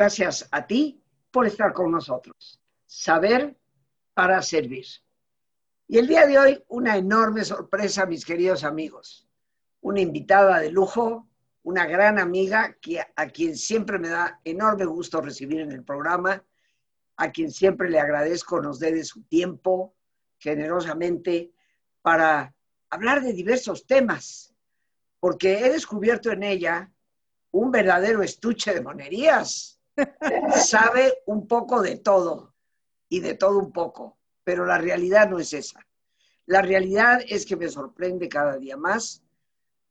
Gracias a ti por estar con nosotros. Saber para servir. Y el día de hoy, una enorme sorpresa, mis queridos amigos. Una invitada de lujo, una gran amiga que, a quien siempre me da enorme gusto recibir en el programa, a quien siempre le agradezco nos dé de su tiempo generosamente para hablar de diversos temas, porque he descubierto en ella un verdadero estuche de monerías. Sabe un poco de todo y de todo un poco, pero la realidad no es esa. La realidad es que me sorprende cada día más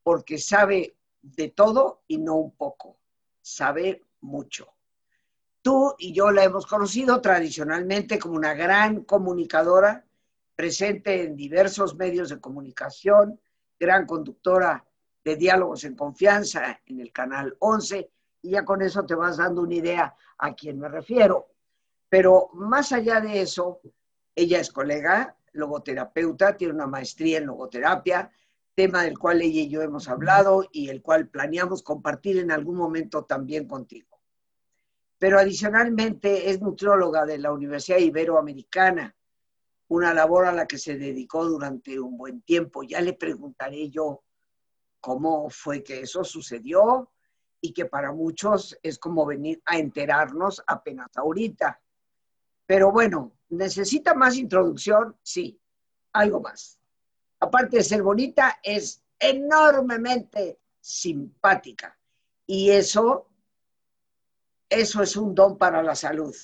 porque sabe de todo y no un poco, sabe mucho. Tú y yo la hemos conocido tradicionalmente como una gran comunicadora, presente en diversos medios de comunicación, gran conductora de diálogos en confianza en el canal 11, y ya con eso te vas dando una idea a quién me refiero. Pero más allá de eso, ella es colega, logoterapeuta, tiene una maestría en logoterapia, tema del cual ella y yo hemos hablado y el cual planeamos compartir en algún momento también contigo. Pero adicionalmente es nutrióloga de la Universidad Iberoamericana, una labor a la que se dedicó durante un buen tiempo. Ya le preguntaré yo cómo fue que eso sucedió y que para muchos es como venir a enterarnos apenas ahorita. Pero bueno, ¿necesita más introducción? Sí, algo más aparte de ser bonita, es enormemente simpática. Y eso, eso es un don para la salud.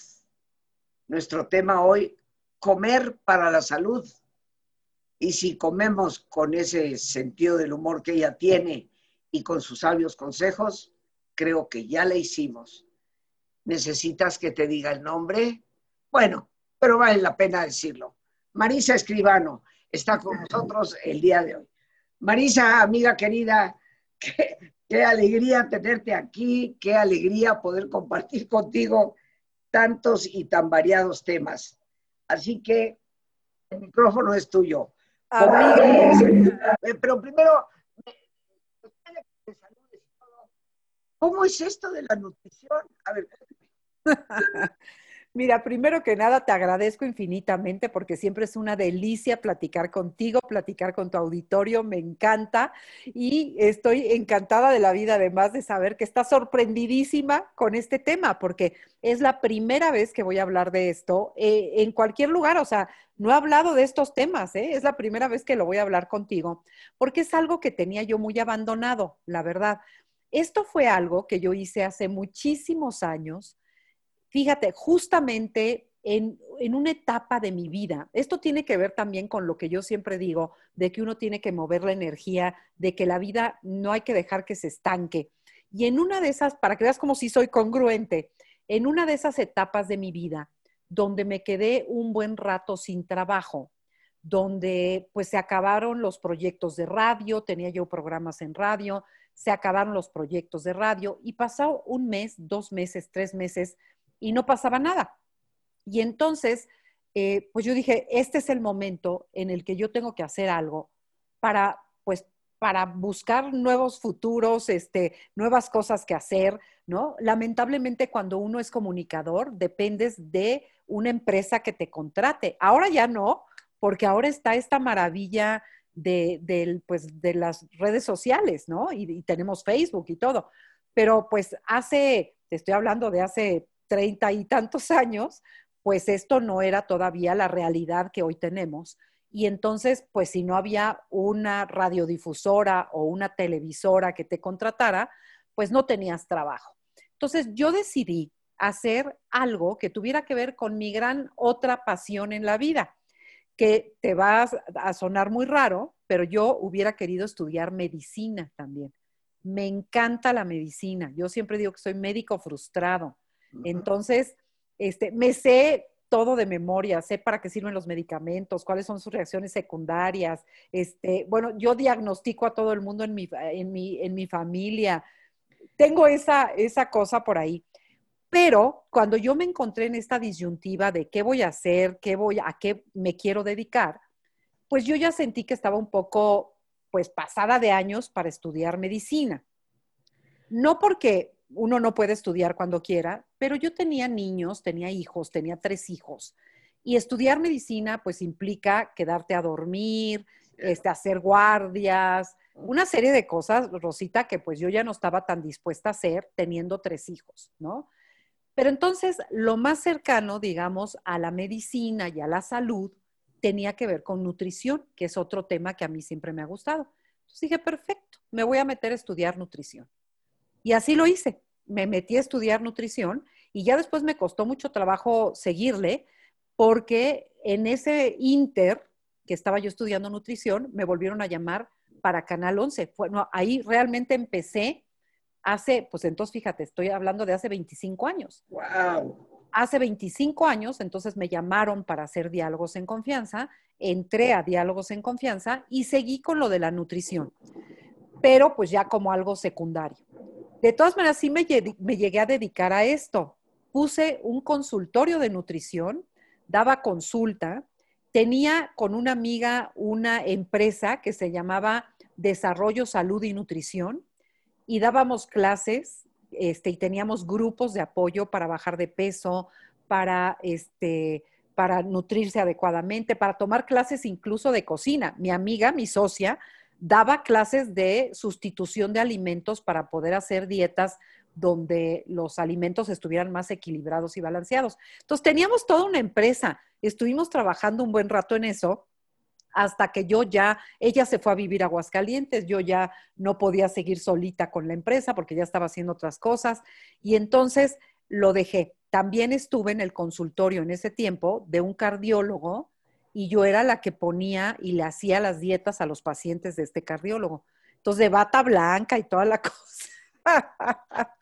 Nuestro tema hoy, comer para la salud. Y si comemos con ese sentido del humor que ella tiene y con sus sabios consejos, creo que ya le hicimos. ¿Necesitas que te diga el nombre? Bueno, pero vale la pena decirlo. Marisa Escribano está con nosotros el día de hoy. Marisa, amiga querida, qué, alegría tenerte aquí, qué alegría poder compartir contigo tantos y tan variados temas. Así que el micrófono es tuyo. Eh, pero primero, ¿cómo es esto de la nutrición? A ver. Mira, primero que nada te agradezco infinitamente porque siempre es una delicia platicar contigo, platicar con tu auditorio, me encanta y estoy encantada de la vida además de saber que estás sorprendidísima con este tema porque es la primera vez que voy a hablar de esto eh, en cualquier lugar, o sea, no he hablado de estos temas, ¿eh? es la primera vez que lo voy a hablar contigo porque es algo que tenía yo muy abandonado, la verdad. Esto fue algo que yo hice hace muchísimos años fíjate, justamente en, una etapa de mi vida, esto tiene que ver también con lo que yo siempre digo, de que uno tiene que mover la energía, de que la vida no hay que dejar que se estanque. Y en una de esas, para que veas como si soy congruente, en una de esas etapas de mi vida, donde me quedé un buen rato sin trabajo, donde pues se acabaron los proyectos de radio, tenía yo programas en radio, se acabaron los proyectos de radio y pasó un mes, dos meses, tres meses y no pasaba nada. Y entonces, eh, pues yo dije, este es el momento en el que yo tengo que hacer algo para, pues, para buscar nuevos futuros, este, nuevas cosas que hacer, ¿no? Lamentablemente cuando uno es comunicador, dependes de una empresa que te contrate. Ahora ya no, porque ahora está esta maravilla de, pues, de las redes sociales, ¿no? Y, y tenemos Facebook y todo. Pero pues hace, te estoy hablando de hace treinta y tantos años, pues esto no era todavía la realidad que hoy tenemos. Y entonces, pues si no había una radiodifusora o una televisora que te contratara, pues no tenías trabajo. Entonces yo decidí hacer algo que tuviera que ver con mi gran otra pasión en la vida, que te va a sonar muy raro, pero yo hubiera querido estudiar medicina también. Me encanta la medicina. Yo siempre digo que soy médico frustrado. Entonces, este, me sé todo de memoria, sé para qué sirven los medicamentos, cuáles son sus reacciones secundarias. Este, bueno, yo diagnostico a todo el mundo en mi, en mi, en mi familia. Tengo esa, esa cosa por ahí. Pero cuando yo me encontré en esta disyuntiva de qué voy a hacer, qué voy, a qué me quiero dedicar, pues yo ya sentí que estaba un poco, pues, pasada de años para estudiar medicina. No porque uno no puede estudiar cuando quiera, pero yo tenía niños, tenía hijos, tenía tres hijos. Y estudiar medicina pues implica quedarte a dormir, este, hacer guardias, una serie de cosas, Rosita, que pues yo ya no estaba tan dispuesta a hacer teniendo tres hijos, ¿no? Pero entonces lo más cercano, digamos, a la medicina y a la salud tenía que ver con nutrición, que es otro tema que a mí siempre me ha gustado. Entonces dije, perfecto, me voy a meter a estudiar nutrición. Y así lo hice. Me metí a estudiar nutrición y ya después me costó mucho trabajo seguirle porque en ese inter que estaba yo estudiando nutrición, me volvieron a llamar para Canal 11. Bueno, ahí realmente empecé hace, pues entonces fíjate, estoy hablando de hace 25 años. ¡Wow! Hace 25 años, entonces me llamaron para hacer diálogos en confianza, entré a diálogos en confianza y seguí con lo de la nutrición, pero pues ya como algo secundario. De todas maneras, sí me, me llegué a dedicar a esto. Puse un consultorio de nutrición, daba consulta, tenía con una amiga una empresa que se llamaba Desarrollo, Salud y Nutrición y dábamos clases este, y teníamos grupos de apoyo para bajar de peso, para, este, para nutrirse adecuadamente, para tomar clases incluso de cocina. Mi amiga, mi socia, daba clases de sustitución de alimentos para poder hacer dietas donde los alimentos estuvieran más equilibrados y balanceados. Entonces teníamos toda una empresa, estuvimos trabajando un buen rato en eso hasta que yo ya, ella se fue a vivir a Aguascalientes, yo ya no podía seguir solita con la empresa porque ya estaba haciendo otras cosas y entonces lo dejé. También estuve en el consultorio en ese tiempo de un cardiólogo y yo era la que ponía y le hacía las dietas a los pacientes de este cardiólogo. Entonces, de bata blanca y toda la cosa.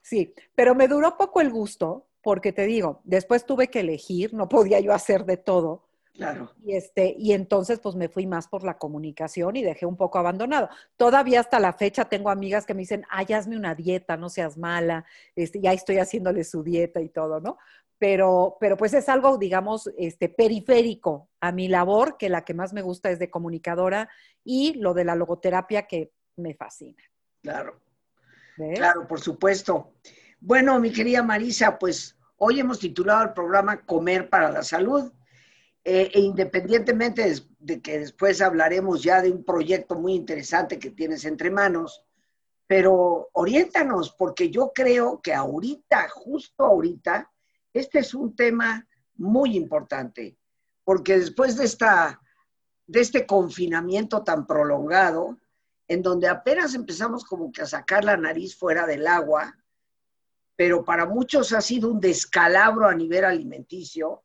sí, pero me duró poco el gusto porque te digo, después tuve que elegir, no podía yo hacer de todo. Claro. Y, este, y entonces pues me fui más por la comunicación y dejé un poco abandonado. Todavía hasta la fecha tengo amigas que me dicen, ay, hazme una dieta, no seas mala, este, ya estoy haciéndole su dieta y todo, ¿no? Pero, pero pues es algo, digamos, este, periférico a mi labor, que la que más me gusta es de comunicadora y lo de la logoterapia que me fascina. Claro. Claro, por supuesto. Bueno, mi querida Marisa, pues hoy hemos titulado el programa Comer para la Salud eh, e independientemente de, que después hablaremos ya de un proyecto muy interesante que tienes entre manos, pero oriéntanos, porque yo creo que ahorita, justo ahorita, este es un tema muy importante, porque después de, esta, de este confinamiento tan prolongado, en donde apenas empezamos como que a sacar la nariz fuera del agua, pero para muchos ha sido un descalabro a nivel alimenticio,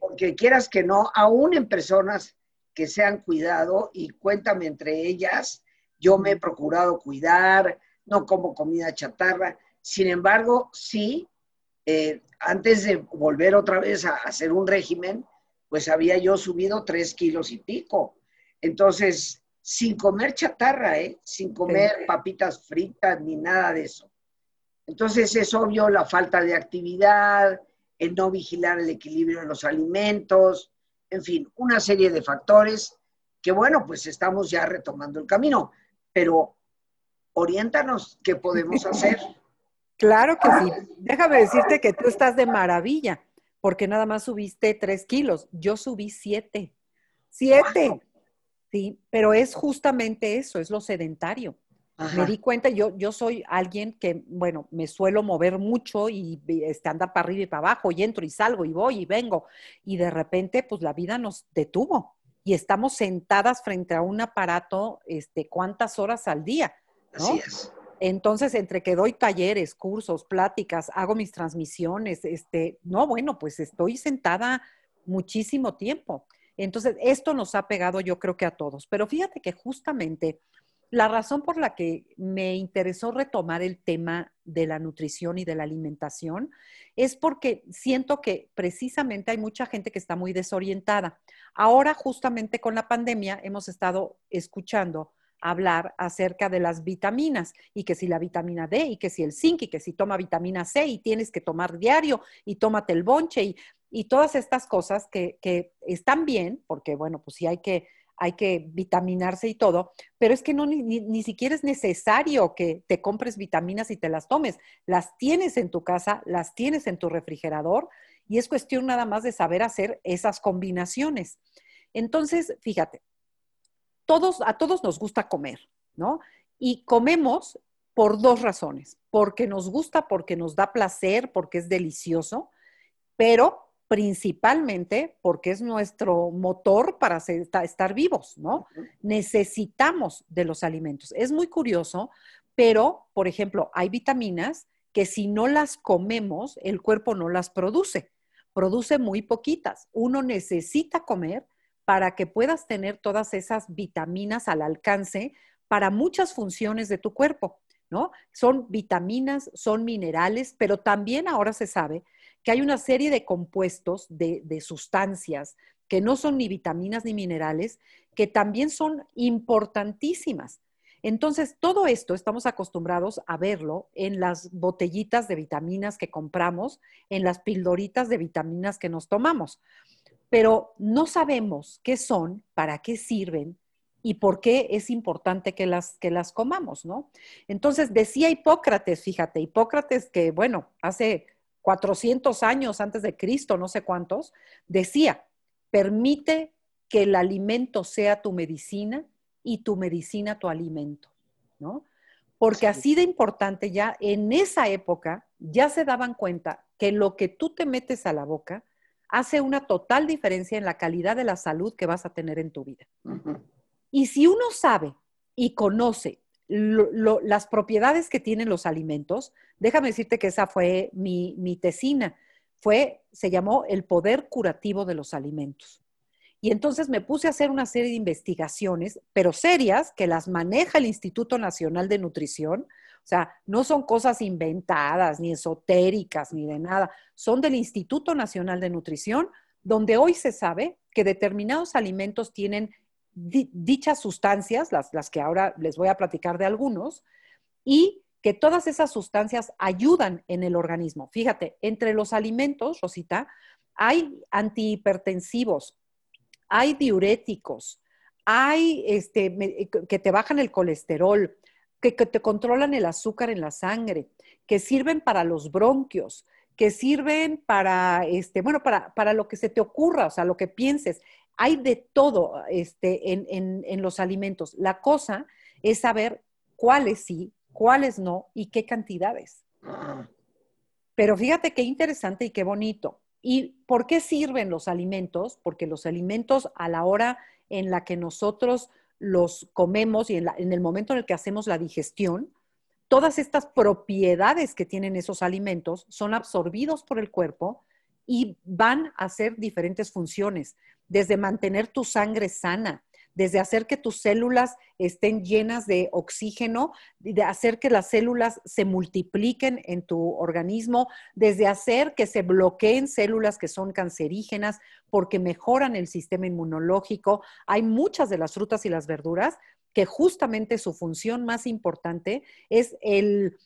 porque quieras que no, aún en personas que se han cuidado, y cuéntame entre ellas, yo me he procurado cuidar, no como comida chatarra, sin embargo, sí, eh, antes de volver otra vez a hacer un régimen, pues había yo subido tres kilos y pico. Entonces, sin comer chatarra, ¿eh? sin comer papitas fritas ni nada de eso. Entonces es obvio la falta de actividad, el no vigilar el equilibrio de los alimentos, en fin, una serie de factores que bueno, pues estamos ya retomando el camino, pero oriéntanos qué podemos hacer. Claro que sí. Déjame decirte que tú estás de maravilla, porque nada más subiste tres kilos. Yo subí siete. Siete. Sí, pero es justamente eso, es lo sedentario. Me di cuenta, yo, yo soy alguien que, bueno, me suelo mover mucho y este, andar para arriba y para abajo, y entro y salgo y voy y vengo. Y de repente, pues la vida nos detuvo y estamos sentadas frente a un aparato, este, ¿cuántas horas al día? Así es. Entonces, entre que doy talleres, cursos, pláticas, hago mis transmisiones, este, no, bueno, pues estoy sentada muchísimo tiempo. Entonces, esto nos ha pegado yo creo que a todos. Pero fíjate que justamente la razón por la que me interesó retomar el tema de la nutrición y de la alimentación es porque siento que precisamente hay mucha gente que está muy desorientada. Ahora, justamente con la pandemia, hemos estado escuchando hablar acerca de las vitaminas y que si la vitamina D y que si el zinc y que si toma vitamina C y tienes que tomar diario y tómate el bonche y, todas estas cosas que, que están bien, porque bueno, pues sí hay que hay que vitaminarse y todo, pero es que no, ni, ni, siquiera es necesario que te compres vitaminas y te las tomes. Las tienes en tu casa, las tienes en tu refrigerador y es cuestión nada más de saber hacer esas combinaciones. Entonces, fíjate, todos, a todos nos gusta comer, ¿no? Y comemos por dos razones, porque nos gusta, porque nos da placer, porque es delicioso, pero principalmente porque es nuestro motor para estar vivos, ¿no? Necesitamos de los alimentos. Es muy curioso, pero, por ejemplo, hay vitaminas que si no las comemos, el cuerpo no las produce. Produce muy poquitas. Uno necesita comer para que puedas tener todas esas vitaminas al alcance para muchas funciones de tu cuerpo, ¿no? Son vitaminas, son minerales, pero también ahora se sabe que hay una serie de compuestos, de, sustancias, que no son ni vitaminas ni minerales, que también son importantísimas. Entonces, todo esto estamos acostumbrados a verlo en las botellitas de vitaminas que compramos, en las pildoritas de vitaminas que nos tomamos, pero no sabemos qué son, para qué sirven y por qué es importante que las, que las comamos, ¿no? Entonces, decía Hipócrates, fíjate, Hipócrates que, bueno, hace 400 años antes de Cristo, no sé cuántos, decía, permite que el alimento sea tu medicina y tu medicina tu alimento, ¿no? Porque así de importante ya en esa época ya se daban cuenta que lo que tú te metes a la boca hace una total diferencia en la calidad de la salud que vas a tener en tu vida. Y si uno sabe y conoce las propiedades que tienen los alimentos, déjame decirte que esa fue mi, mi tesina, fue, se llamó el poder curativo de los alimentos. Y entonces me puse a hacer una serie de investigaciones, pero serias, que las maneja el Instituto Nacional de Nutrición. O sea, no son cosas inventadas, ni esotéricas, ni de nada. Son del Instituto Nacional de Nutrición, donde hoy se sabe que determinados alimentos tienen dichas sustancias, las, las que ahora les voy a platicar de algunos, y que todas esas sustancias ayudan en el organismo. Fíjate, entre los alimentos, Rosita, hay antihipertensivos, hay diuréticos, hay este, que te bajan el colesterol, que, te controlan el azúcar en la sangre, que sirven para los bronquios, que sirven para, este, bueno, para, para lo que se te ocurra, o sea, lo que pienses hay de todo este, en, los alimentos. La cosa es saber cuáles sí, cuáles no y qué cantidades. Pero fíjate qué interesante y qué bonito. ¿Y por qué sirven los alimentos? Porque los alimentos a la hora en la que nosotros los comemos y en, en el momento en el que hacemos la digestión, todas estas propiedades que tienen esos alimentos son absorbidos por el cuerpo y van a hacer diferentes funciones desde mantener tu sangre sana, desde hacer que tus células estén llenas de oxígeno, de hacer que las células se multipliquen en tu organismo, desde hacer que se bloqueen células que son cancerígenas porque mejoran el sistema inmunológico. Hay muchas de las frutas y las verduras que justamente su función más importante es el,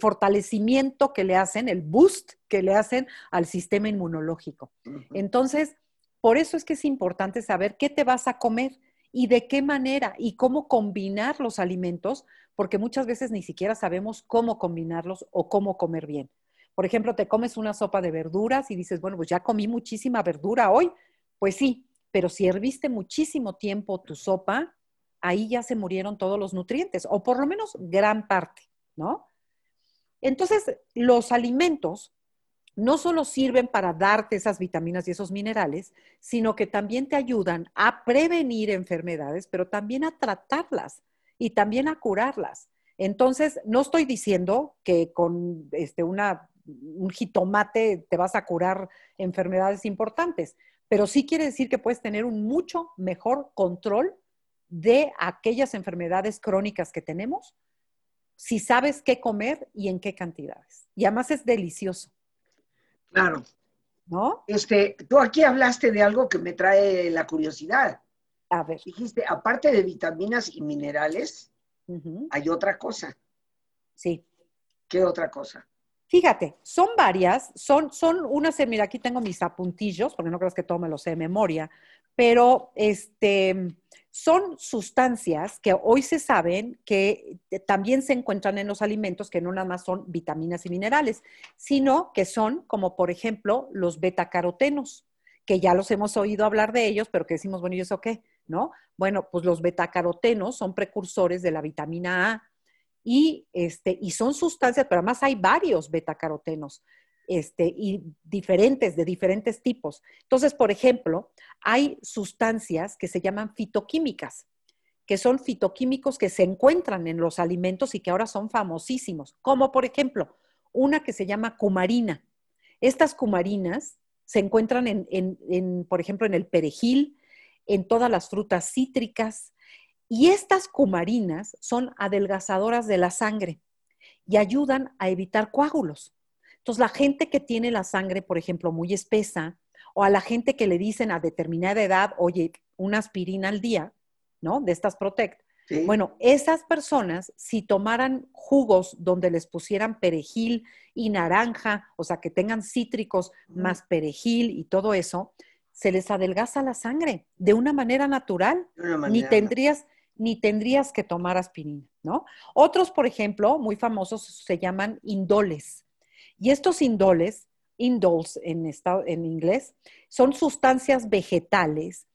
fortalecimiento que le hacen, el boost que le hacen al sistema inmunológico. Entonces, por eso es que es importante saber qué te vas a comer y de qué manera y cómo combinar los alimentos, porque muchas veces ni siquiera sabemos cómo combinarlos o cómo comer bien. Por ejemplo, te comes una sopa de verduras y dices, bueno, pues ya comí muchísima verdura hoy. Pues sí, pero si herviste muchísimo tiempo tu sopa, ahí ya se murieron todos los nutrientes, o por lo menos gran parte, ¿no? Entonces, los alimentos no solo sirven para darte esas vitaminas y esos minerales, sino que también te ayudan a prevenir enfermedades, pero también a tratarlas y también a curarlas. Entonces, no estoy diciendo que con este, una, un jitomate te vas a curar enfermedades importantes, pero sí quiere decir que puedes tener un mucho mejor control de aquellas enfermedades crónicas que tenemos si sabes qué comer y en qué cantidades. Y además es delicioso. Claro. ¿No? Este, tú aquí hablaste de algo que me trae la curiosidad. A ver. Dijiste, aparte de vitaminas y minerales, hay otra cosa. Sí. ¿Qué otra cosa? Fíjate, son varias, son, son unas, mira, aquí tengo mis apuntillos, porque no creas que todo me lo sé de memoria, pero este, son sustancias que hoy se saben que también se encuentran en los alimentos, que no nada más son vitaminas y minerales, sino que son como por ejemplo los betacarotenos, que ya los hemos oído hablar de ellos, pero que decimos, bueno, ¿y eso qué? ¿No? Bueno, pues los betacarotenos son precursores de la vitamina A y, este, y son sustancias, pero además hay varios betacarotenos este, y diferentes, de diferentes tipos. Entonces, por ejemplo, hay sustancias que se llaman fitoquímicas, que son fitoquímicos que se encuentran en los alimentos y que ahora son famosísimos, como por ejemplo, una que se llama cumarina. Estas cumarinas se encuentran en, por ejemplo, en el perejil, en todas las frutas cítricas, y estas cumarinas son adelgazadoras de la sangre y ayudan a evitar coágulos. Entonces, la gente que tiene la sangre, por ejemplo, muy espesa, o a la gente que le dicen a determinada edad, oye, una aspirina al día, ¿no? De estas Protect. Bueno, esas personas, si tomaran jugos donde les pusieran perejil y naranja, o sea, que tengan cítricos más perejil y todo eso, se les adelgaza la sangre de una manera natural. Ni tendrías, ni tendrías que tomar aspirina, ¿no? Otros, por ejemplo, muy famosos se llaman indoles. Y estos indoles, indoles en, en inglés, son sustancias vegetales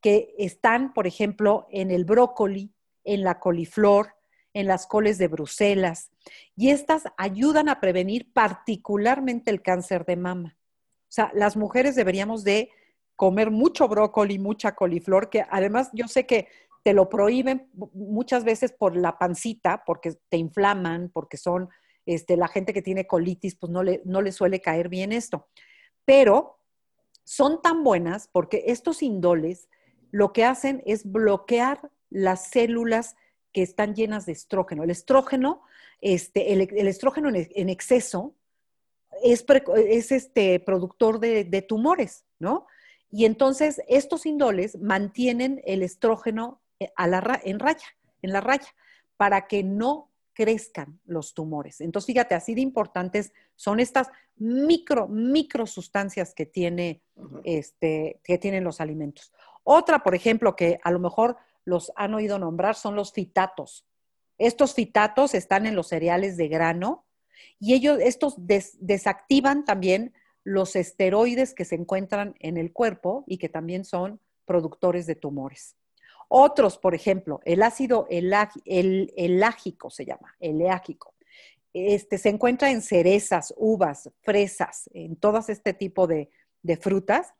que están, por ejemplo, en el brócoli, en la coliflor, en las coles de Bruselas. Y estas ayudan a prevenir particularmente el cáncer de mama. O sea, las mujeres deberíamos de comer mucho brócoli, mucha coliflor, que además yo sé que te lo prohíben muchas veces por la pancita, porque te inflaman, porque son este, la gente que tiene colitis, pues no le, no le suele caer bien esto. Pero son tan buenas porque estos indoles lo que hacen es bloquear las células que están llenas de estrógeno. El estrógeno, este, el, estrógeno en, exceso es, es este, productor de, de, tumores, ¿no? Y entonces estos indoles mantienen el estrógeno eh, a la, en raya, en la raya, para que no crezcan los tumores. Entonces, fíjate, así de importantes son estas micro, micro sustancias que, tiene, este, que tienen los alimentos. Otra, por ejemplo, que a lo mejor los han oído nombrar son los fitatos. Estos fitatos están en los cereales de grano y ellos, estos desactivan también los esteroides que se encuentran en el cuerpo y que también son productores de tumores. Otros, por ejemplo, el ácido elágico se llama, elágico. Este, se encuentra en cerezas, uvas, fresas, en todas este tipo de, de frutas.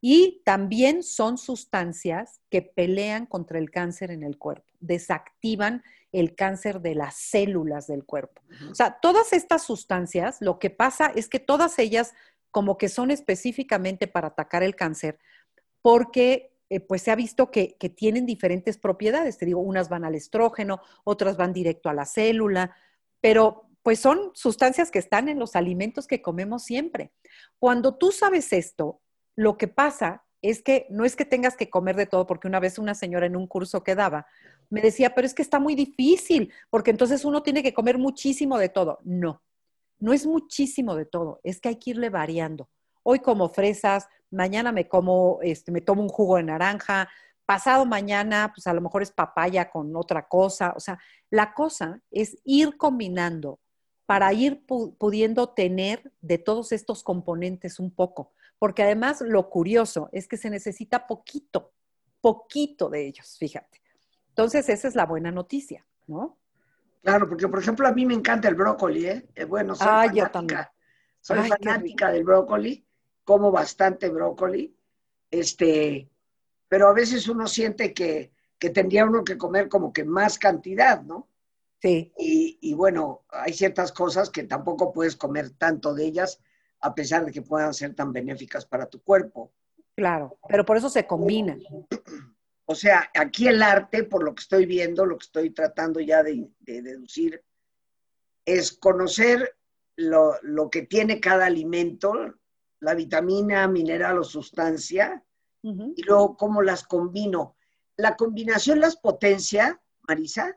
Y también son sustancias que pelean contra el cáncer en el cuerpo, desactivan el cáncer de las células del cuerpo. O sea, todas estas sustancias, lo que pasa es que todas ellas como que son específicamente para atacar el cáncer, porque eh, pues se ha visto que, tienen diferentes propiedades. Te digo, unas van al estrógeno, otras van directo a la célula, pero pues son sustancias que están en los alimentos que comemos siempre. Cuando tú sabes esto, lo que pasa es que no es que tengas que comer de todo, porque una vez una señora en un curso que daba me decía, pero es que está muy difícil, porque entonces uno tiene que comer muchísimo de todo. No, no es muchísimo de todo, es que hay que irle variando. Hoy como fresas, mañana me como, este, me tomo un jugo de naranja, pasado mañana, pues a lo mejor es papaya con otra cosa. O sea, la cosa es ir combinando para ir pudiendo tener de todos estos componentes un poco. Porque además lo curioso es que se necesita poquito, poquito de ellos, fíjate. Entonces, esa es la buena noticia, ¿no? Claro, porque por ejemplo a mí me encanta el brócoli, ¿eh? eh bueno, soy ah, fanática, soy fanática del brócoli como bastante brócoli, este, pero a veces uno siente que, tendría uno que comer como que más cantidad, ¿no? Sí. Y, bueno, hay ciertas cosas que tampoco puedes comer tanto de ellas, a pesar de que puedan ser tan benéficas para tu cuerpo. Claro, pero por eso se combinan. O sea, aquí el arte, por lo que estoy viendo, lo que estoy tratando ya de, deducir, es conocer lo, lo, que tiene cada alimento, la vitamina, mineral o sustancia, y luego cómo las combino. ¿La combinación las potencia, Marisa?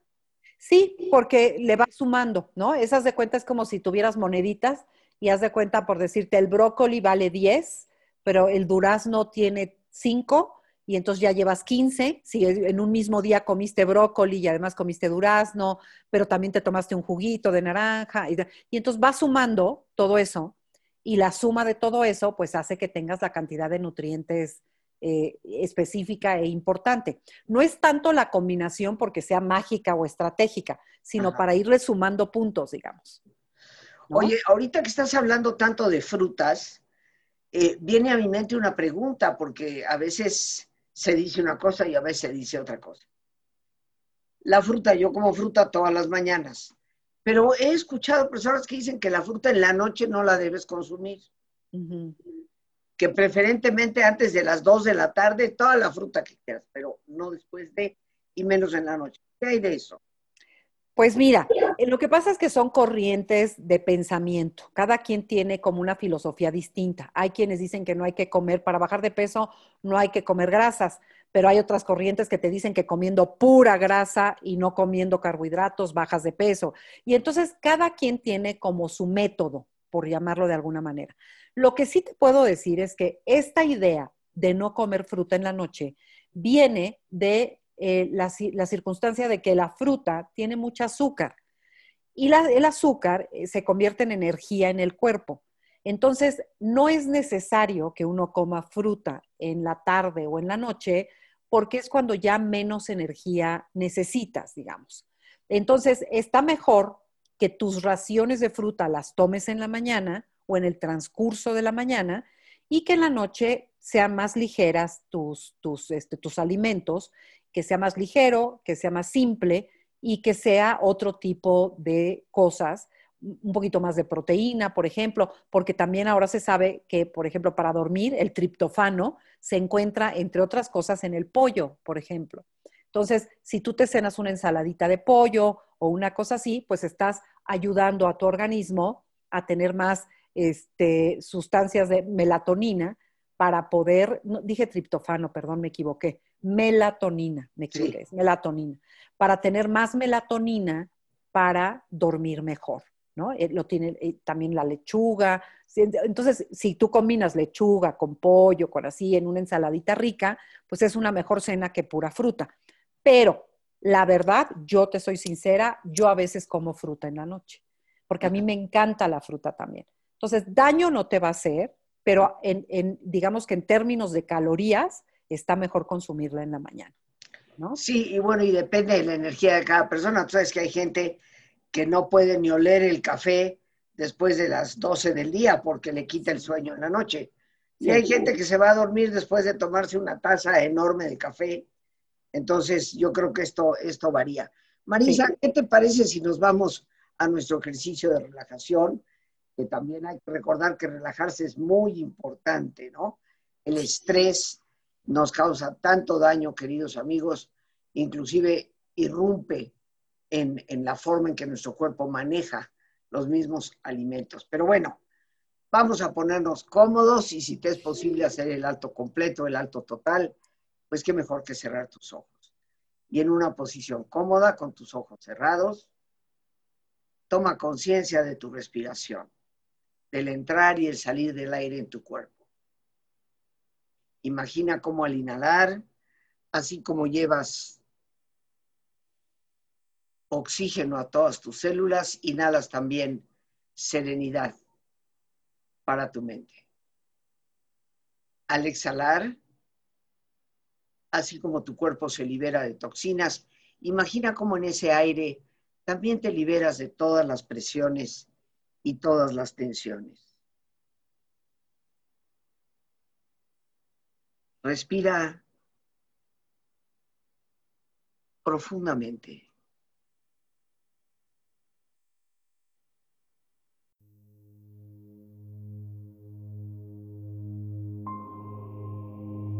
Sí, porque le va sumando, ¿no? Esas de cuenta es como si tuvieras moneditas y haz de cuenta, por decirte, el brócoli vale 10, pero el durazno tiene 5 y entonces ya llevas 15, si en un mismo día comiste brócoli y además comiste durazno, pero también te tomaste un juguito de naranja, y, y entonces vas sumando todo eso, y la suma de todo eso, pues hace que tengas la cantidad de nutrientes eh, específica e importante. No es tanto la combinación porque sea mágica o estratégica, sino para irle sumando puntos, digamos. Oye, ahorita que estás hablando tanto de frutas, eh, viene a mi mente una pregunta, porque a veces se dice una cosa y a veces se dice otra cosa. La fruta, yo como fruta todas las mañanas, pero he escuchado personas que dicen que la fruta en la noche no la debes consumir que preferentemente antes de las 2 de la tarde, toda la fruta que quieras, pero no después de y menos en la noche. ¿Qué hay de eso? Pues mira, eh, lo que pasa es que son corrientes de pensamiento. Cada quien tiene como una filosofía distinta. Hay quienes dicen que no hay que comer para bajar de peso, no hay que comer grasas, pero hay otras corrientes que te dicen que comiendo pura grasa y no comiendo carbohidratos bajas de peso. Y entonces cada quien tiene como su método, por llamarlo de alguna manera. Lo que sí te puedo decir es que esta idea de no comer fruta en la noche viene de eh, la, circunstancia de que la fruta tiene mucho azúcar y el azúcar eh, se convierte en energía en el cuerpo. Entonces, no es necesario que uno coma fruta en la tarde o en la noche porque es cuando ya menos energía necesitas, digamos. Entonces, está mejor que tus raciones de fruta las tomes en la mañana o en el transcurso de la mañana y que en la noche sean más ligeras tus, tus, este, tus alimentos, que sea más ligero, que sea más simple y que sea otro tipo de cosas, un poquito más de proteína, por ejemplo, porque también ahora se sabe que, por ejemplo, para dormir, el triptofano se encuentra, entre otras cosas, en el pollo, por ejemplo. Entonces, si tú te cenas una ensaladita de pollo o una cosa así, pues estás ayudando a tu organismo a tener más este, sustancias de melatonina para poder, dije triptofano, perdón, me equivoqué, melatonina, me equivoqué, melatonina, para tener más melatonina para dormir mejor, ¿no? Eh, lo tiene eh, también la lechuga. Entonces, si tú combinas lechuga con pollo, con así, en una ensaladita rica, pues es una mejor cena que pura fruta. Pero la verdad, yo te soy sincera, yo a veces como fruta en la noche, porque a mí me encanta la fruta también. Entonces, daño no te va a hacer, pero en, digamos que en términos de calorías, está mejor consumirla en la mañana. ¿no? Sí, y bueno, y depende de la energía de cada persona. Tú sabes que hay gente que no puede ni oler el café después de las 12 del día porque le quita el sueño en la noche. Y hay gente que se va a dormir después de tomarse una taza enorme de café. Entonces, yo creo que esto, esto varía. Marisa, ¿qué te parece si nos vamos a nuestro ejercicio de relajación? que también hay que recordar que relajarse es muy importante, ¿no? El estrés nos causa tanto daño, queridos amigos, inclusive irrumpe en, la forma en que nuestro cuerpo maneja los mismos alimentos. Pero bueno, vamos a ponernos cómodos y si te es posible hacer el alto completo, el alto total, pues qué mejor que cerrar tus ojos. Y en una posición cómoda, con tus ojos cerrados, toma conciencia de tu respiración del entrar y el salir del aire en tu cuerpo. Imagina cómo al inhalar, así como llevas oxígeno a todas tus células, inhalas también serenidad para tu mente. Al exhalar, así como tu cuerpo se libera de toxinas, imagina cómo en ese aire también te liberas de todas las presiones y todas las tensiones. Respira profundamente.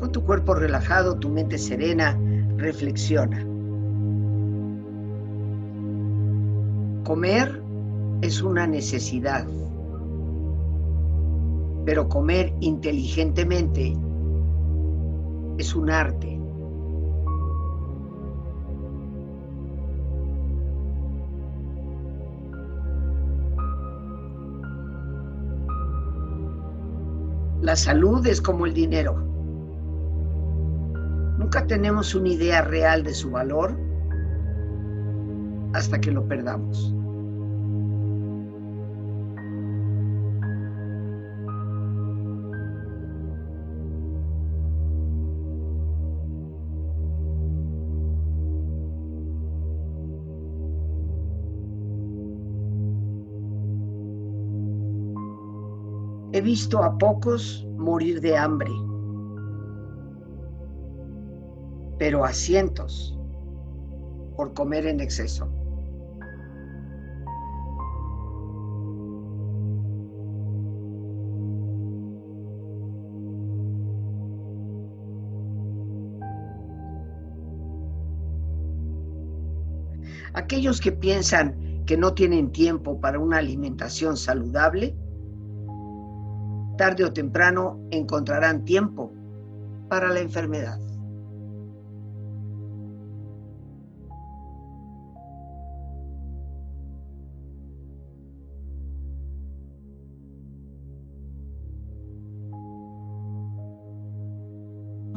Con tu cuerpo relajado, tu mente serena, reflexiona. Comer es una necesidad, pero comer inteligentemente es un arte. La salud es como el dinero. Nunca tenemos una idea real de su valor hasta que lo perdamos. He visto a pocos morir de hambre, pero a cientos por comer en exceso. Aquellos que piensan que no tienen tiempo para una alimentación saludable, tarde o temprano encontrarán tiempo para la enfermedad.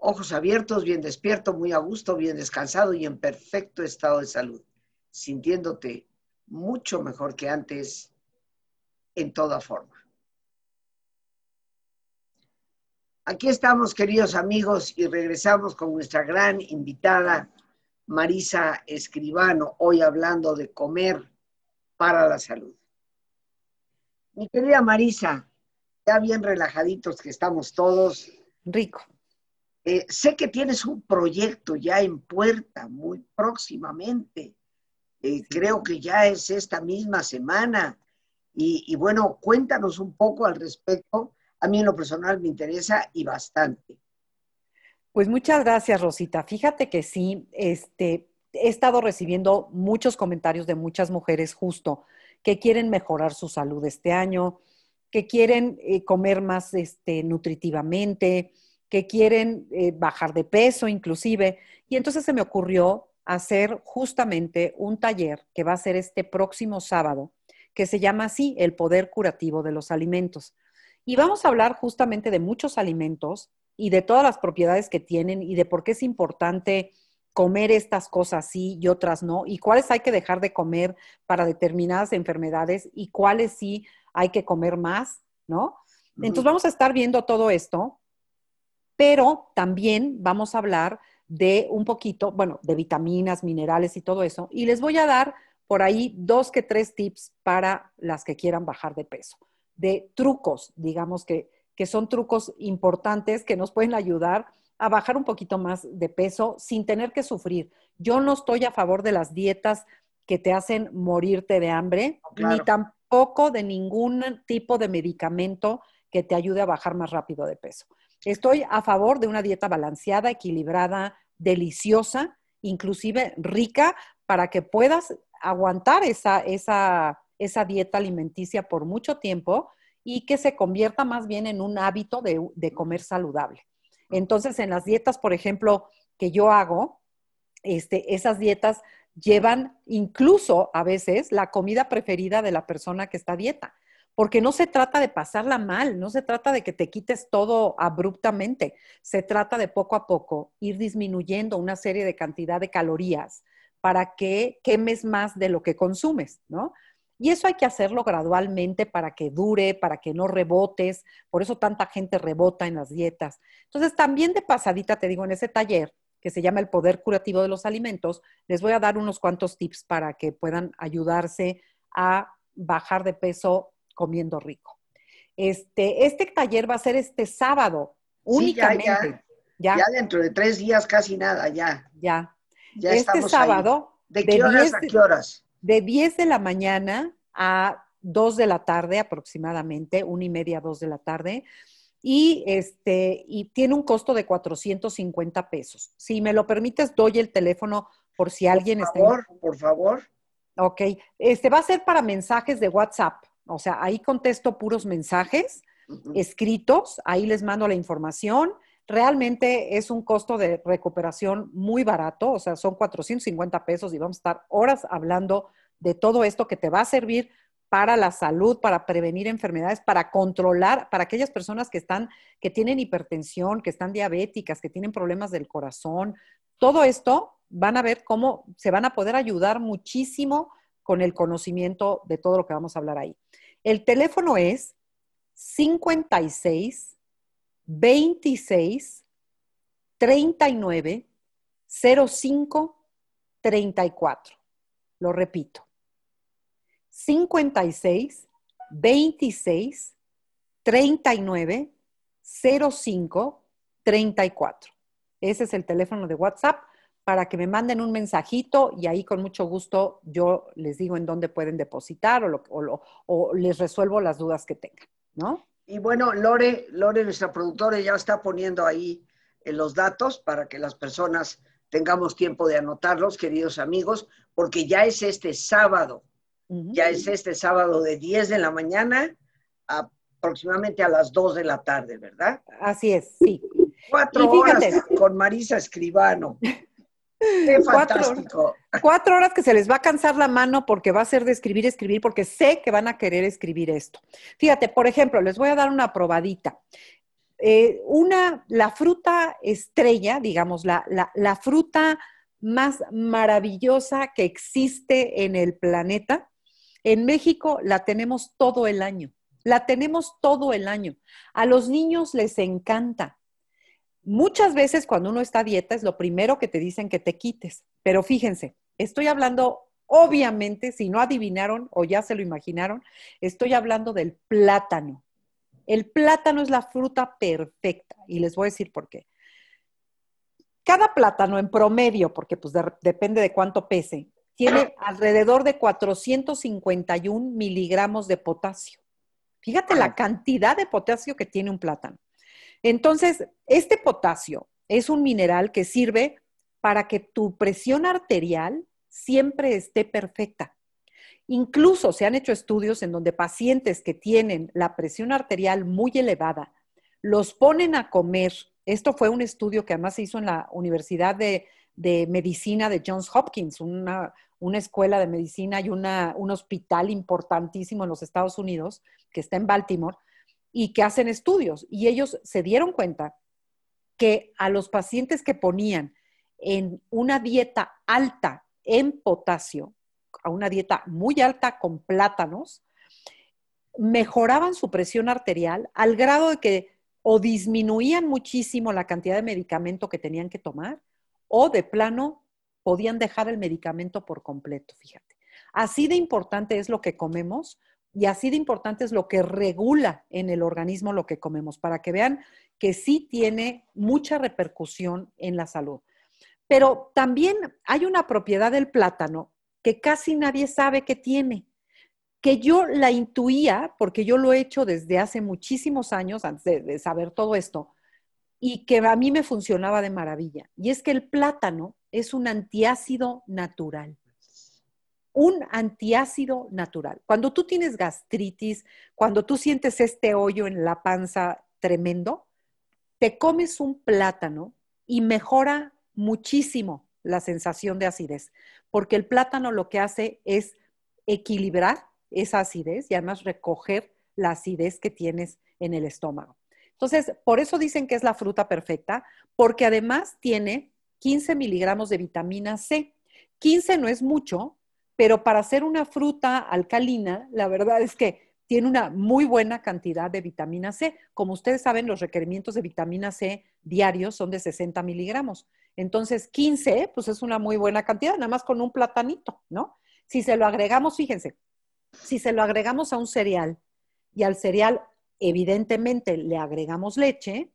Ojos abiertos, bien despierto, muy a gusto, bien descansado y en perfecto estado de salud, sintiéndote mucho mejor que antes en toda forma. Aquí estamos, queridos amigos, y regresamos con nuestra gran invitada, Marisa Escribano, hoy hablando de comer para la salud. Mi querida Marisa, ya bien relajaditos que estamos todos. Rico. Eh, sé que tienes un proyecto ya en puerta muy próximamente. Eh, creo que ya es esta misma semana. Y, bueno, cuéntanos un poco al respecto. A mí en lo personal me interesa y bastante. Pues muchas gracias, Rosita. Fíjate que sí, este, he estado recibiendo muchos comentarios de muchas mujeres justo que quieren mejorar su salud este año, que quieren eh, comer más este, nutritivamente, que quieren eh, bajar de peso inclusive. Y entonces se me ocurrió hacer justamente un taller que va a ser este próximo sábado que se llama así el poder curativo de los alimentos. Y vamos a hablar justamente de muchos alimentos y de todas las propiedades que tienen y de por qué es importante comer estas cosas sí y otras no, y cuáles hay que dejar de comer para determinadas enfermedades y cuáles sí hay que comer más, ¿no? Entonces vamos a estar viendo todo esto, pero también vamos a hablar de un poquito, bueno, de vitaminas, minerales y todo eso, y les voy a dar por ahí dos que tres tips para las que quieran bajar de peso, de trucos, digamos que, que son trucos importantes que nos pueden ayudar a bajar un poquito más de peso sin tener que sufrir. Yo no estoy a favor de las dietas que te hacen morirte de hambre, ni tampoco de ningún tipo de medicamento que te ayude a bajar más rápido de peso. Estoy a favor de una dieta balanceada, equilibrada, deliciosa, inclusive rica, para que puedas aguantar esa, esa, esa dieta alimenticia por mucho tiempo y que se convierta más bien en un hábito de, de, comer saludable. Entonces, en las dietas, por ejemplo, que yo hago, este, esas dietas llevan incluso a veces la comida preferida de la persona que está a dieta, porque no se trata de pasarla mal, no se trata de que te quites todo abruptamente, se trata de poco a poco ir disminuyendo una serie de cantidad de calorías para que quemes más de lo que consumes, ¿no? Y eso hay que hacerlo gradualmente para que dure, para que no rebotes. Por eso tanta gente rebota en las dietas. Entonces, también de pasadita, te digo, en ese taller que se llama El Poder Curativo de los Alimentos, les voy a dar unos cuantos tips para que puedan ayudarse a bajar de peso comiendo rico. Este, este taller va a ser este sábado, únicamente. ya, ya, dentro de tres días, casi nada, ya. Ya, este sábado. ¿De qué horas a qué horas? De 10 de la mañana a 2 de la tarde aproximadamente, una y media, 2 de la tarde. Y, este, y tiene un costo de 450 pesos. Si me lo permites, doy el teléfono por si alguien está. Por favor, por favor. Ok. Este va a ser para mensajes de WhatsApp. O sea, ahí contesto puros mensajes escritos, ahí les mando la información. Realmente es un costo de recuperación muy barato, o sea, son 450 pesos y vamos a estar horas hablando de todo esto que te va a servir para la salud, para prevenir enfermedades, para controlar, para aquellas personas que están, que tienen hipertensión, que están diabéticas, que tienen problemas del corazón. Todo esto van a ver cómo se van a poder ayudar muchísimo con el conocimiento de todo lo que vamos a hablar ahí. El teléfono es 56 26 39 05 34. Lo repito. 56 26 39 05 34. Ese es el teléfono de WhatsApp para que me manden un mensajito y ahí con mucho gusto yo les digo en dónde pueden depositar o, les resuelvo las dudas que tengan, ¿no? Y bueno, Lore, Lore, nuestra productora, ya está poniendo ahí eh, los datos para que las personas tengamos tiempo de anotarlos, queridos amigos, porque ya es este sábado, ya es este sábado de 10 de la mañana aproximadamente a las 2 de la tarde, ¿verdad? Así es, sí. Cuatro horas con Marisa Escribano. Qué fantástico. Cuatro, horas que se les va a cansar la mano porque va a ser de escribir, escribir, porque sé que van a querer escribir esto. Fíjate, por ejemplo, les voy a dar una probadita. Eh, una, la fruta estrella, digamos, la, la fruta más maravillosa que existe en el planeta, en México la tenemos todo el año. La tenemos todo el año. A los niños les encanta. Muchas veces cuando uno está a dieta es lo primero que te dicen que te quites, pero fíjense, estoy hablando, obviamente, si no adivinaron o ya se lo imaginaron, estoy hablando del plátano. El plátano es la fruta perfecta y les voy a decir por qué. Cada plátano en promedio, porque pues depende de cuánto pese, tiene alrededor de 451 miligramos de potasio. Fíjate la cantidad de potasio que tiene un plátano. Entonces, este potasio es un mineral que sirve para que tu presión arterial siempre esté perfecta. Incluso se han hecho estudios en donde pacientes que tienen la presión arterial muy elevada, los ponen a comer. Esto fue un estudio que además se hizo en la Universidad de, Medicina de Johns Hopkins, una, escuela de medicina y un hospital importantísimo en los Estados Unidos, que está en Baltimore y que hacen estudios. Y ellos se dieron cuenta que a los pacientes que ponían en una dieta alta en potasio, a una dieta muy alta con plátanos, mejoraban su presión arterial al grado de que o disminuían muchísimo la cantidad de medicamento que tenían que tomar o de plano podían dejar el medicamento por completo, fíjate. Así de importante es lo que comemos y así de importante es lo que regula en el organismo lo que comemos, para que vean que sí tiene mucha repercusión en la salud. Pero también hay una propiedad del plátano que casi nadie sabe que tiene, que yo la intuía, porque yo lo he hecho desde hace muchísimos años, antes de, saber todo esto, y que a mí me funcionaba de maravilla. Y es que el plátano es un antiácido natural un antiácido natural. Cuando tú tienes gastritis, cuando tú sientes este hoyo en la panza tremendo, te comes un plátano y mejora muchísimo la sensación de acidez, porque el plátano lo que hace es equilibrar esa acidez y además recoger la acidez que tienes en el estómago. Entonces, por eso dicen que es la fruta perfecta, porque además tiene 15 miligramos de vitamina C. 15 no es mucho, pero para ser una fruta alcalina, la verdad es que tiene una muy buena cantidad de vitamina C. Como ustedes saben, los requerimientos de vitamina C diarios son de 60 miligramos. Entonces, 15, pues es una muy buena cantidad, nada más con un platanito, ¿no? Si se lo agregamos, fíjense, si se lo agregamos a un cereal y al cereal, evidentemente, le agregamos leche,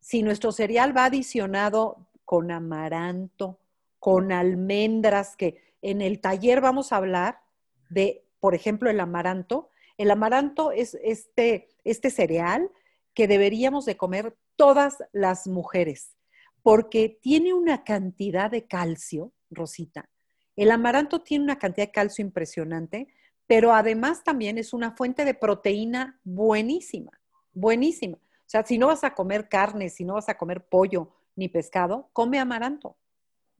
si nuestro cereal va adicionado con amaranto, con almendras, que en el taller vamos a hablar de, por ejemplo, el amaranto. El amaranto es este, este cereal que deberíamos de comer todas las mujeres, porque tiene una cantidad de calcio, Rosita. El amaranto tiene una cantidad de calcio impresionante, pero además también es una fuente de proteína buenísima, buenísima. O sea, si no vas a comer carne, si no vas a comer pollo ni pescado, come amaranto.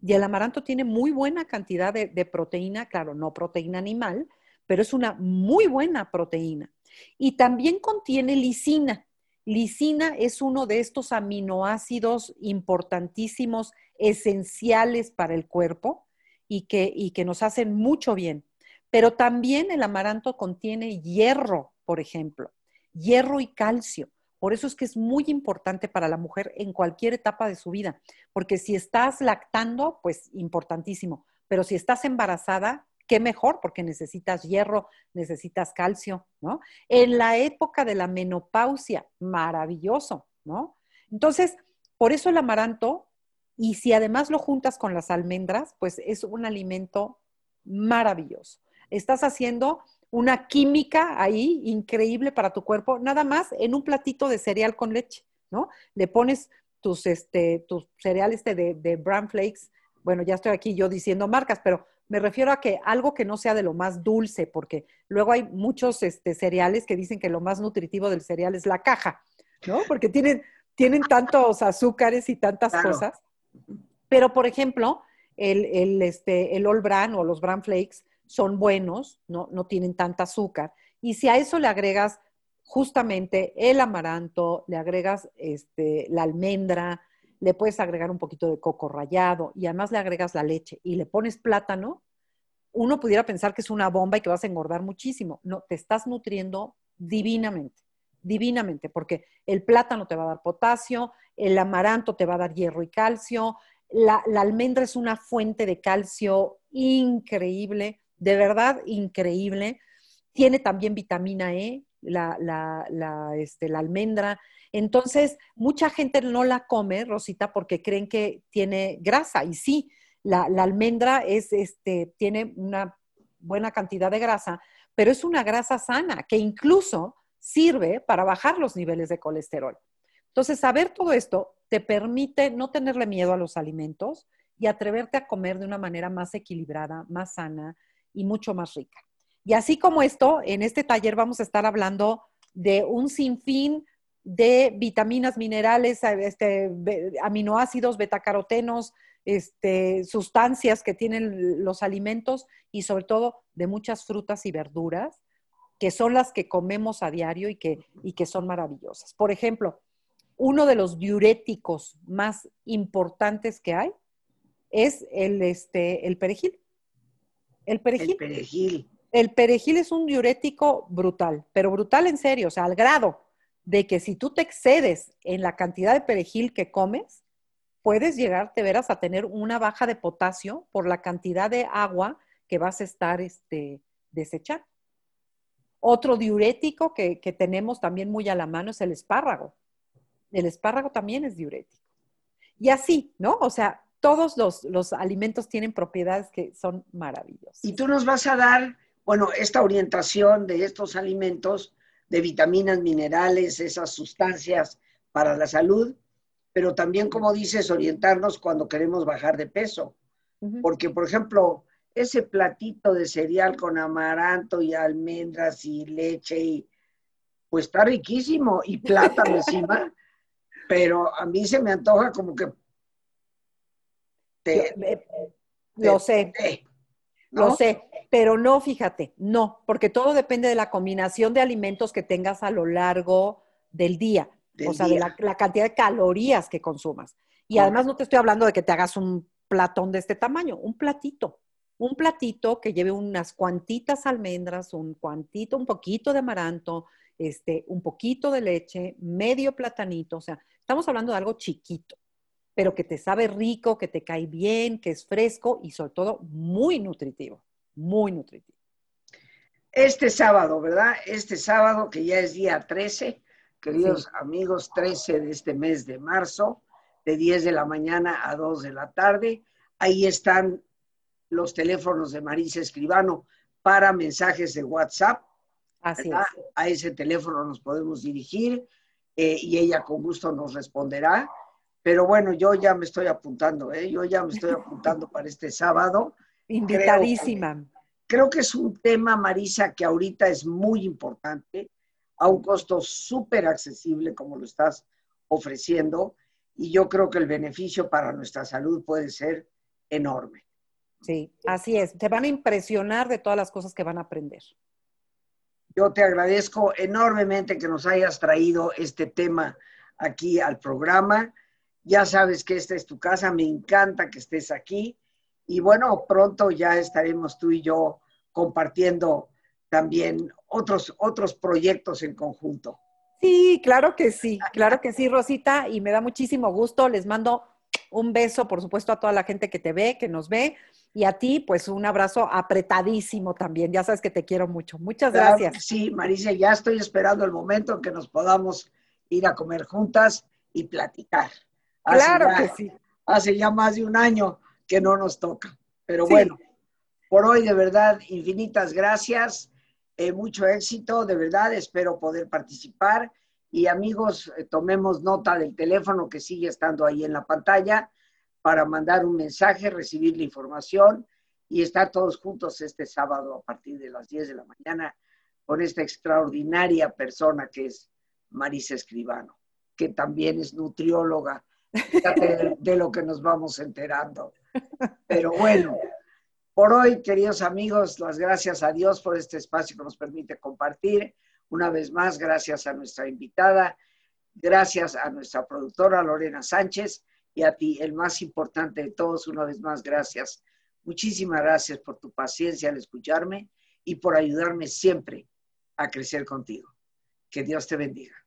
Y el amaranto tiene muy buena cantidad de, proteína, claro, no proteína animal, pero es una muy buena proteína. Y también contiene lisina. Lisina es uno de estos aminoácidos importantísimos, esenciales para el cuerpo y que, y que nos hacen mucho bien. Pero también el amaranto contiene hierro, por ejemplo, hierro y calcio. Por eso es que es muy importante para la mujer en cualquier etapa de su vida, porque si estás lactando, pues importantísimo, pero si estás embarazada, qué mejor, porque necesitas hierro, necesitas calcio, ¿no? En la época de la menopausia, maravilloso, ¿no? Entonces, por eso el amaranto, y si además lo juntas con las almendras, pues es un alimento maravilloso. Estás haciendo una química ahí increíble para tu cuerpo, nada más en un platito de cereal con leche, ¿no? Le pones tus, este, tus cereales este de, de bran flakes, bueno, ya estoy aquí yo diciendo marcas, pero me refiero a que algo que no sea de lo más dulce, porque luego hay muchos este, cereales que dicen que lo más nutritivo del cereal es la caja, ¿no? Porque tienen, tienen tantos azúcares y tantas cosas. Pero, por ejemplo, el, el, este, el All Bran o los Bran Flakes son buenos, ¿no? no tienen tanta azúcar. Y si a eso le agregas justamente el amaranto, le agregas este, la almendra, le puedes agregar un poquito de coco rallado y además le agregas la leche y le pones plátano, uno pudiera pensar que es una bomba y que vas a engordar muchísimo. No, te estás nutriendo divinamente, divinamente, porque el plátano te va a dar potasio, el amaranto te va a dar hierro y calcio, la, almendra es una fuente de calcio increíble, de verdad increíble. Tiene también vitamina E, la, la, este, la almendra. Entonces, mucha gente no la come, Rosita, porque creen que tiene grasa. Y sí, la, almendra es, este, tiene una buena cantidad de grasa, pero es una grasa sana que incluso sirve para bajar los niveles de colesterol. Entonces, saber todo esto te permite no tenerle miedo a los alimentos y atreverte a comer de una manera más equilibrada, más sana y mucho más rica. Y así como esto, en este taller vamos a estar hablando de un sinfín de vitaminas, minerales, este, aminoácidos, betacarotenos, este, sustancias que tienen los alimentos y sobre todo de muchas frutas y verduras, que son las que comemos a diario y que, y que son maravillosas. Por ejemplo, uno de los diuréticos más importantes que hay es el, este, el perejil. El perejil. El perejil. El perejil es un diurético brutal, pero brutal en serio, o sea, al grado de que si tú te excedes en la cantidad de perejil que comes, puedes llegar, te verás, a tener una baja de potasio por la cantidad de agua que vas a estar este, desechando. Otro diurético que, tenemos también muy a la mano es el espárrago. El espárrago también es diurético. Y así, ¿no? O sea, todos los, los alimentos tienen propiedades que son maravillosas. Y tú nos vas a dar, bueno, esta orientación de estos alimentos, de vitaminas, minerales, esas sustancias para la salud, pero también, como dices, orientarnos cuando queremos bajar de peso. Porque, por ejemplo, ese platito de cereal con amaranto y almendras y leche, y, pues está riquísimo y plátano encima, pero a mí se me antoja como que... lo sé, lo sé, pero no, fíjate, no, porque todo depende de la combinación de alimentos que tengas a lo largo del día o sea, de la, cantidad de calorías que consumas. Y además no te estoy hablando de que te hagas un platón de este tamaño, un platito. Un platito que lleve unas cuantitas almendras, un cuantito, un poquito de amaranto, este, un poquito de leche, medio platanito. O sea, estamos hablando de algo chiquito, pero que te sabe rico, que te cae bien, que es fresco y sobre todo muy nutritivo, muy nutritivo. Este sábado, ¿verdad? Este sábado, que ya es día 13, queridos amigos, 13 de este mes de marzo, de 10 de la mañana a 2 de la tarde. Ahí están los teléfonos de Marisa Escribano para mensajes de WhatsApp Así A ese teléfono nos podemos dirigir eh, y ella con gusto nos responderá. Pero bueno, yo ya me estoy apuntando, ¿eh? yo ya me estoy apuntando para este sábado. Invitadísima. creo que es un tema, Marisa, que ahorita es muy importante, a un costo súper accesible como lo estás ofreciendo, y yo creo que el beneficio para nuestra salud puede ser enorme. Sí, así es. Te van a impresionar de todas las cosas que van a aprender. Yo te agradezco enormemente que nos hayas traído este tema aquí al programa. Ya sabes que esta es tu casa, me encanta que estés aquí. Y bueno, pronto ya estaremos tú y yo compartiendo también otros, otros proyectos en conjunto. Sí, claro que sí, claro que sí, Rosita, y me da muchísimo gusto. Les mando un beso, por supuesto, a toda la gente que te ve, que nos ve, y a ti, pues un abrazo apretadísimo también. Ya sabes que te quiero mucho. Muchas gracias. Sí, Marisa, ya estoy esperando el momento en que nos podamos ir a comer juntas y platicar. Claro que sí. Hace ya más de un año que no nos toca. Pero bueno, por hoy de verdad, infinitas gracias. Eh, mucho éxito, de verdad, espero poder participar. Y amigos, eh, tomemos nota del teléfono que sigue estando ahí en la pantalla para mandar un mensaje, recibir la información y estar todos juntos este sábado a partir de las 10 de la mañana con esta extraordinaria persona que es Marisa Escribano, que también es nutrióloga. De, lo que nos vamos enterando. Pero bueno, por hoy, queridos amigos, las gracias a Dios por este espacio que nos permite compartir. Una vez más, gracias a nuestra invitada, gracias a nuestra productora Lorena Sánchez y a ti, el más importante de todos, una vez más, gracias. Muchísimas gracias por tu paciencia al escucharme y por ayudarme siempre a crecer contigo. Que Dios te bendiga.